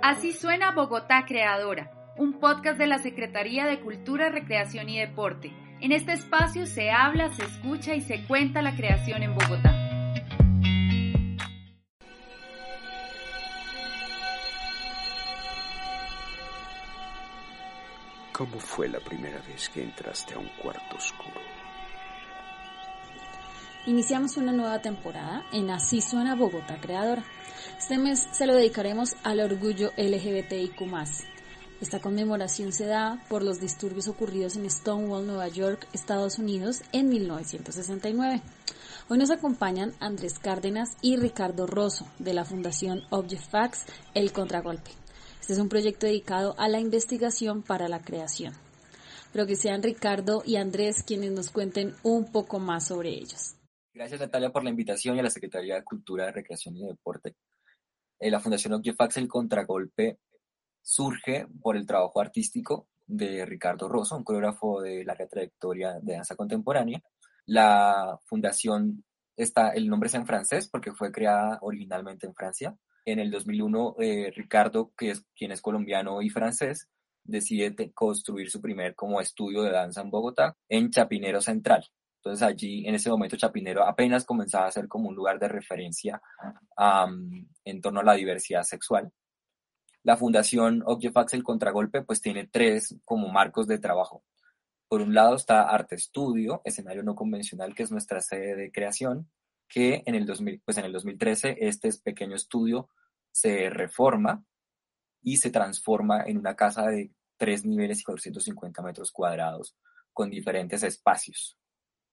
Así suena Bogotá Creadora, un podcast de la Secretaría de Cultura, Recreación y Deporte. En este espacio se habla, se escucha y se cuenta la creación en Bogotá. ¿Cómo fue la primera vez que entraste a un cuarto oscuro? Iniciamos una nueva temporada en Así suena Bogotá Creadora. Este mes se lo dedicaremos al orgullo LGBTIQ+. Esta conmemoración se da por los disturbios ocurridos en Stonewall, Nueva York, Estados Unidos, en 1969. Hoy nos acompañan Andrés Cárdenas y Ricardo Rosso, de la Fundación Object Facts, El Contragolpe. Este es un proyecto dedicado a la investigación para la creación. Pero que sean Ricardo y Andrés quienes nos cuenten un poco más sobre ellos. Gracias Natalia por la invitación y a la Secretaría de Cultura, Recreación y Deporte. Eh, la Fundación Object El Contragolpe, surge por el trabajo artístico de Ricardo Rosso, un coreógrafo de larga trayectoria de danza contemporánea. La fundación está, el nombre es en francés porque fue creada originalmente en Francia en el 2001, eh, Ricardo, que es, quien es colombiano y francés, decide construir su primer como estudio de danza en Bogotá, en Chapinero Central. Entonces allí, en ese momento, Chapinero apenas comenzaba a ser como un lugar de referencia en torno a la diversidad sexual. La Fundación Object El Contragolpe, pues tiene tres como marcos de trabajo. Por un lado está Arte Estudio, escenario no convencional, que es nuestra sede de creación que en el, 2000, pues en el 2013 este pequeño estudio se reforma y se transforma en una casa de tres niveles y 450 metros cuadrados con diferentes espacios.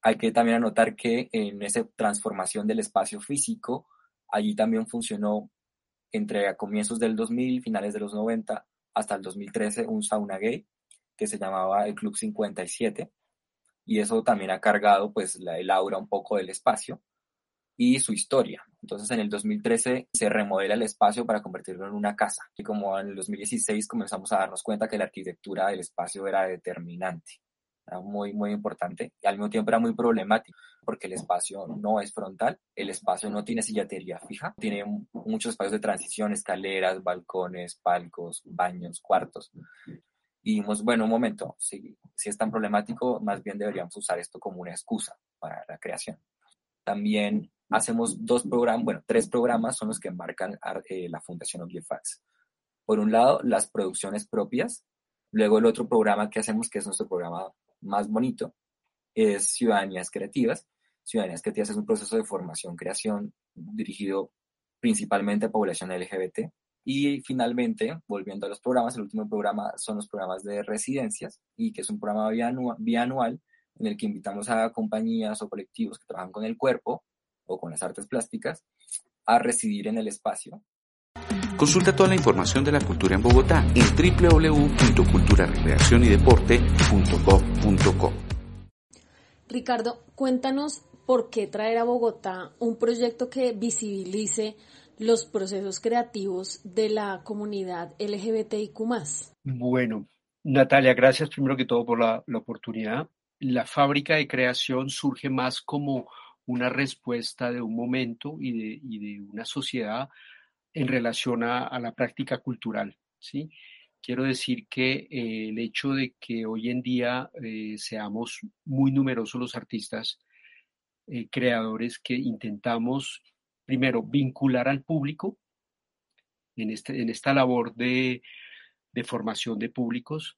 Hay que también anotar que en esa transformación del espacio físico, allí también funcionó entre a comienzos del 2000, finales de los 90, hasta el 2013, un sauna gay que se llamaba el Club 57, y eso también ha cargado pues el aura un poco del espacio y su historia. Entonces en el 2013 se remodela el espacio para convertirlo en una casa. Y como en el 2016 comenzamos a darnos cuenta que la arquitectura del espacio era determinante, era muy muy importante y al mismo tiempo era muy problemático porque el espacio no es frontal, el espacio no tiene sillatería fija, tiene muchos espacios de transición, escaleras, balcones, palcos, baños, cuartos. Y dijimos, bueno, un momento, si, si es tan problemático, más bien deberíamos usar esto como una excusa para la creación. También hacemos dos programas, bueno, tres programas son los que embarcan eh, la Fundación Object Por un lado, las producciones propias. Luego, el otro programa que hacemos, que es nuestro programa más bonito, es Ciudadanías Creativas. Ciudadanías Creativas es un proceso de formación, creación dirigido principalmente a población LGBT. Y finalmente, volviendo a los programas, el último programa son los programas de residencias y que es un programa bianual en el que invitamos a compañías o colectivos que trabajan con el cuerpo o con las artes plásticas a residir en el espacio. Consulta toda la información de la cultura en Bogotá en www.culturarecreacionydeporte.gov.co. Ricardo, cuéntanos por qué traer a Bogotá un proyecto que visibilice los procesos creativos de la comunidad LGBTIQ. Bueno, Natalia, gracias primero que todo por la, la oportunidad. La fábrica de creación surge más como una respuesta de un momento y de, una sociedad en relación a, la práctica cultural. ¿sí? Quiero decir que eh, el hecho de que hoy en día eh, seamos muy numerosos los artistas, eh, creadores que intentamos, primero, vincular al público en, este, en esta labor de, de formación de públicos,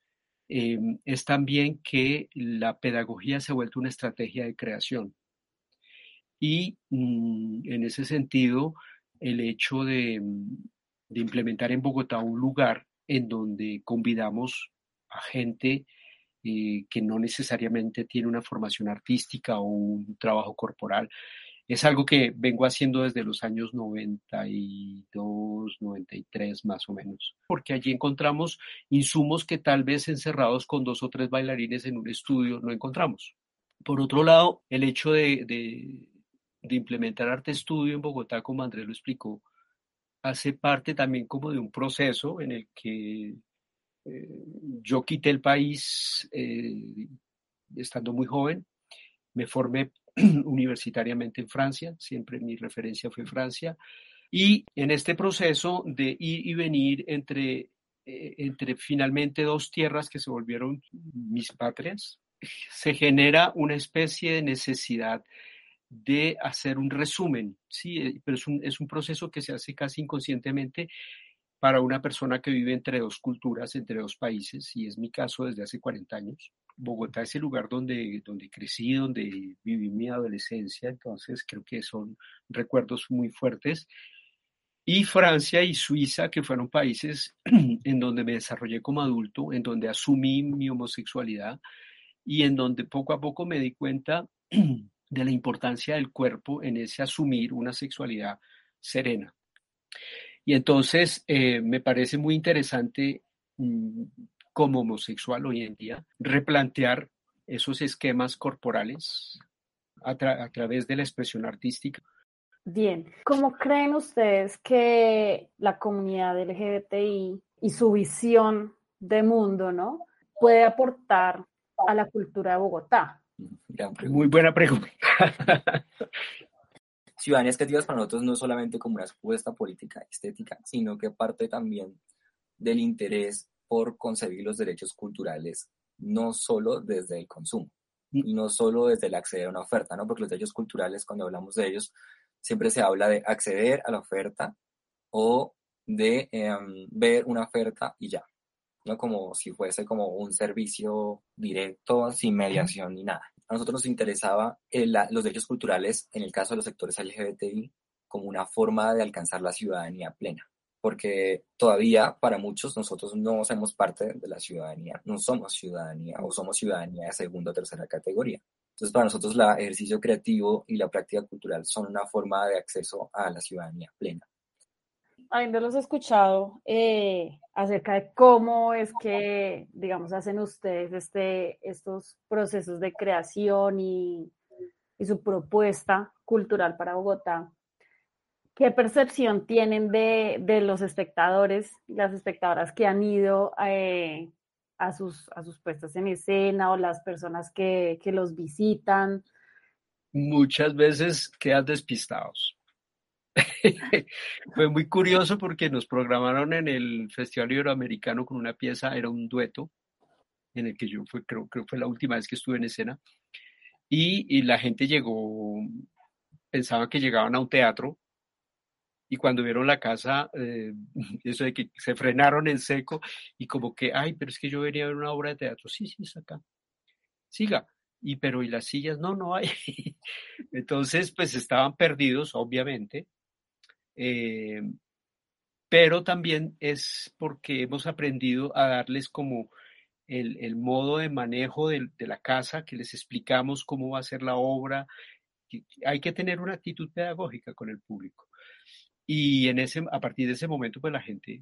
es también que la pedagogía se ha vuelto una estrategia de creación. Y mm, en ese sentido, el hecho de, mm, de, implementar en Bogotá un lugar en donde convidamos a gente eh, que no necesariamente tiene una formación artística o un trabajo corporal, es algo que vengo haciendo desde los años 92, 93 más o menos, porque allí encontramos insumos que tal vez encerrados con dos o tres bailarines en un estudio no encontramos. Por otro lado, el hecho de implementar arte estudio en Bogotá, como Andrés lo explicó, hace parte también como de un proceso en el que eh, yo quité el país eh, estando muy joven, me formé universitariamente en Francia, siempre mi referencia fue Francia, Y en este proceso de ir y venir entre, eh, entre finalmente dos tierras que se volvieron mis patrias, se genera una especie de necesidad de hacer un resumen, sí, eh, pero es un, es un proceso que se hace casi inconscientemente para una persona que vive entre dos culturas, entre dos países, y es mi caso desde hace 40 años. Bogotá es el lugar donde, donde crecí, donde viví mi adolescencia, entonces creo que son recuerdos muy fuertes. Y Francia y Suiza, que fueron países en donde me desarrollé como adulto, en donde asumí mi homosexualidad y en donde poco a poco me di cuenta de la importancia del cuerpo en ese asumir una sexualidad serena. Y entonces eh, me parece muy interesante mm, como homosexual hoy en día replantear esos esquemas corporales a, a través de la expresión artística. Bien, ¿cómo creen ustedes que la comunidad LGBTI y su visión de mundo, ¿no? puede aportar a la cultura de Bogotá? Muy buena pregunta. Ciudadanías creativas para nosotros no es solamente como una respuesta política estética, sino que parte también del interés por concebir los derechos culturales, no solo desde el consumo y no solo desde el acceder a una oferta, ¿no? Porque los derechos culturales, cuando hablamos de ellos, siempre se habla de acceder a la oferta o de em, ver una oferta y ya, ¿no? Como si fuese como un servicio directo, sin mediación ni nada. A nosotros nos interesaba los derechos culturales, en el caso de los sectores LGBTI, como una forma de alcanzar la ciudadanía plena, porque todavía para muchos nosotros no somos parte de la ciudadanía, no somos ciudadanía o somos ciudadanía de segunda o tercera categoría. Entonces para nosotros el ejercicio creativo y la práctica cultural son una forma de acceso a la ciudadanía plena habiéndolos escuchado eh, acerca de cómo es que, digamos, hacen ustedes este, estos procesos de creación y, su propuesta cultural para Bogotá, ¿qué percepción tienen de, los espectadores y las espectadoras que han ido eh, a, sus, a sus puestas en escena o las personas que, que los visitan? Muchas veces quedan despistados Fue muy curioso porque nos programaron en el Festival Iberoamericano con una pieza, era un dueto, en el que yo fue, creo que fue la última vez que estuve en escena, y, la gente llegó, pensaban que llegaban a un teatro, y cuando vieron la casa, eh, eso de que se frenaron en seco, y como que, ay, pero es que yo venía a ver una obra de teatro, sí, sí, es acá, siga. Y pero y las sillas, no, no hay. Entonces, pues estaban perdidos, obviamente, eh, pero también es porque hemos aprendido a darles como el, modo de manejo de, la casa, que les explicamos cómo va a ser la obra. Hay que tener una actitud pedagógica con el público. Y en ese, a partir de ese momento, pues la gente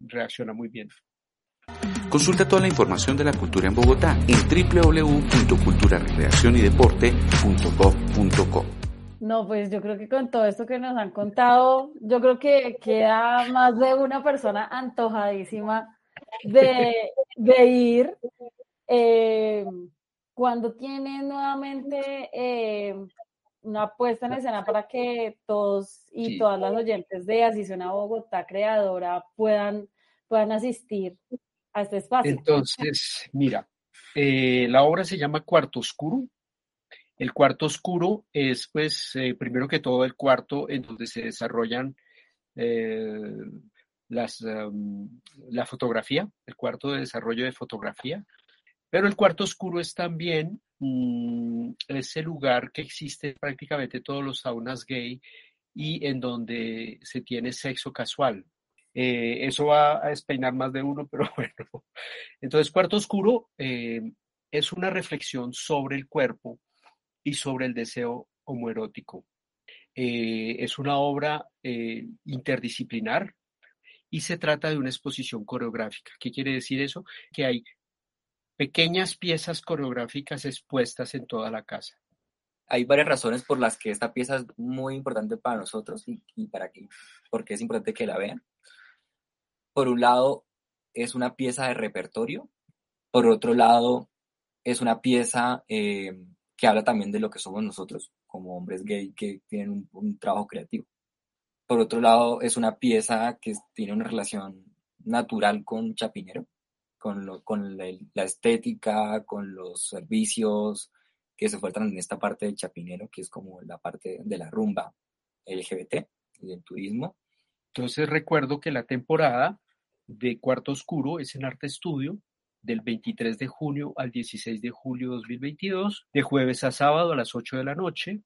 reacciona muy bien. Consulta toda la información de la cultura en Bogotá en www.culturarecreacionydeporte.gov.co. No, pues yo creo que con todo esto que nos han contado, yo creo que queda más de una persona antojadísima de, ir. Eh, cuando tienen nuevamente eh, una puesta en escena para que todos y todas las oyentes de Así suena Bogotá Creadora puedan, puedan asistir a este espacio. Entonces, mira, eh, la obra se llama Cuarto Oscuro el cuarto oscuro es, pues, eh, primero que todo el cuarto en donde se desarrollan eh, las, la fotografía, el cuarto de desarrollo de fotografía, pero el cuarto oscuro es también mm, ese lugar que existe prácticamente todos los saunas gay y en donde se tiene sexo casual. Eh, eso va a despeinar más de uno, pero bueno. Entonces, cuarto oscuro es una reflexión sobre el cuerpo y sobre el deseo homoerótico. Eh, es una obra eh, interdisciplinar y se trata de una exposición coreográfica. ¿Qué quiere decir eso? Que hay pequeñas piezas coreográficas expuestas en toda la casa. Hay varias razones por las que esta pieza es muy importante para nosotros y, para que, porque es importante que la vean. Por un lado, es una pieza de repertorio. Por otro lado, es una pieza eh, que habla también de lo que somos nosotros como hombres gay que tienen un, trabajo creativo. por otro lado, es una pieza que tiene una relación natural con Chapinero, con, lo, con la, estética, con los servicios que se faltan en esta parte de Chapinero, que es como la parte de la rumba LGBT y del turismo. Entonces recuerdo que la temporada de Cuarto Oscuro es en Arte Estudio del 23 de junio al 16 de julio 2022, de jueves a sábado a las 8 de la noche.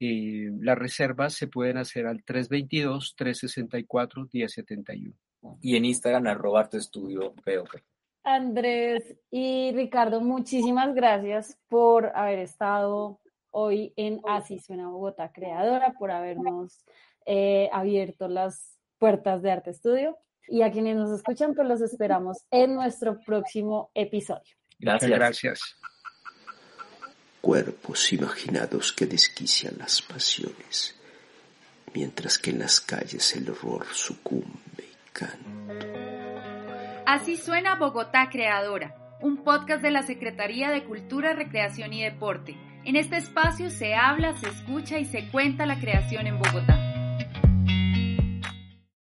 Eh, las reservas se pueden hacer al 322-364-1071. Y en Instagram, arroba Arte Estudio Andrés y Ricardo, muchísimas gracias por haber estado hoy en Así Suena Bogotá Creadora, por habernos eh, abierto las puertas de Arte Estudio. Y a quienes nos escuchan, pues los esperamos en nuestro próximo episodio. Gracias. Gracias. Cuerpos imaginados que desquician las pasiones, mientras que en las calles el horror sucumbe y canta. Así suena Bogotá Creadora, un podcast de la Secretaría de Cultura, Recreación y Deporte. En este espacio se habla, se escucha y se cuenta la creación en Bogotá.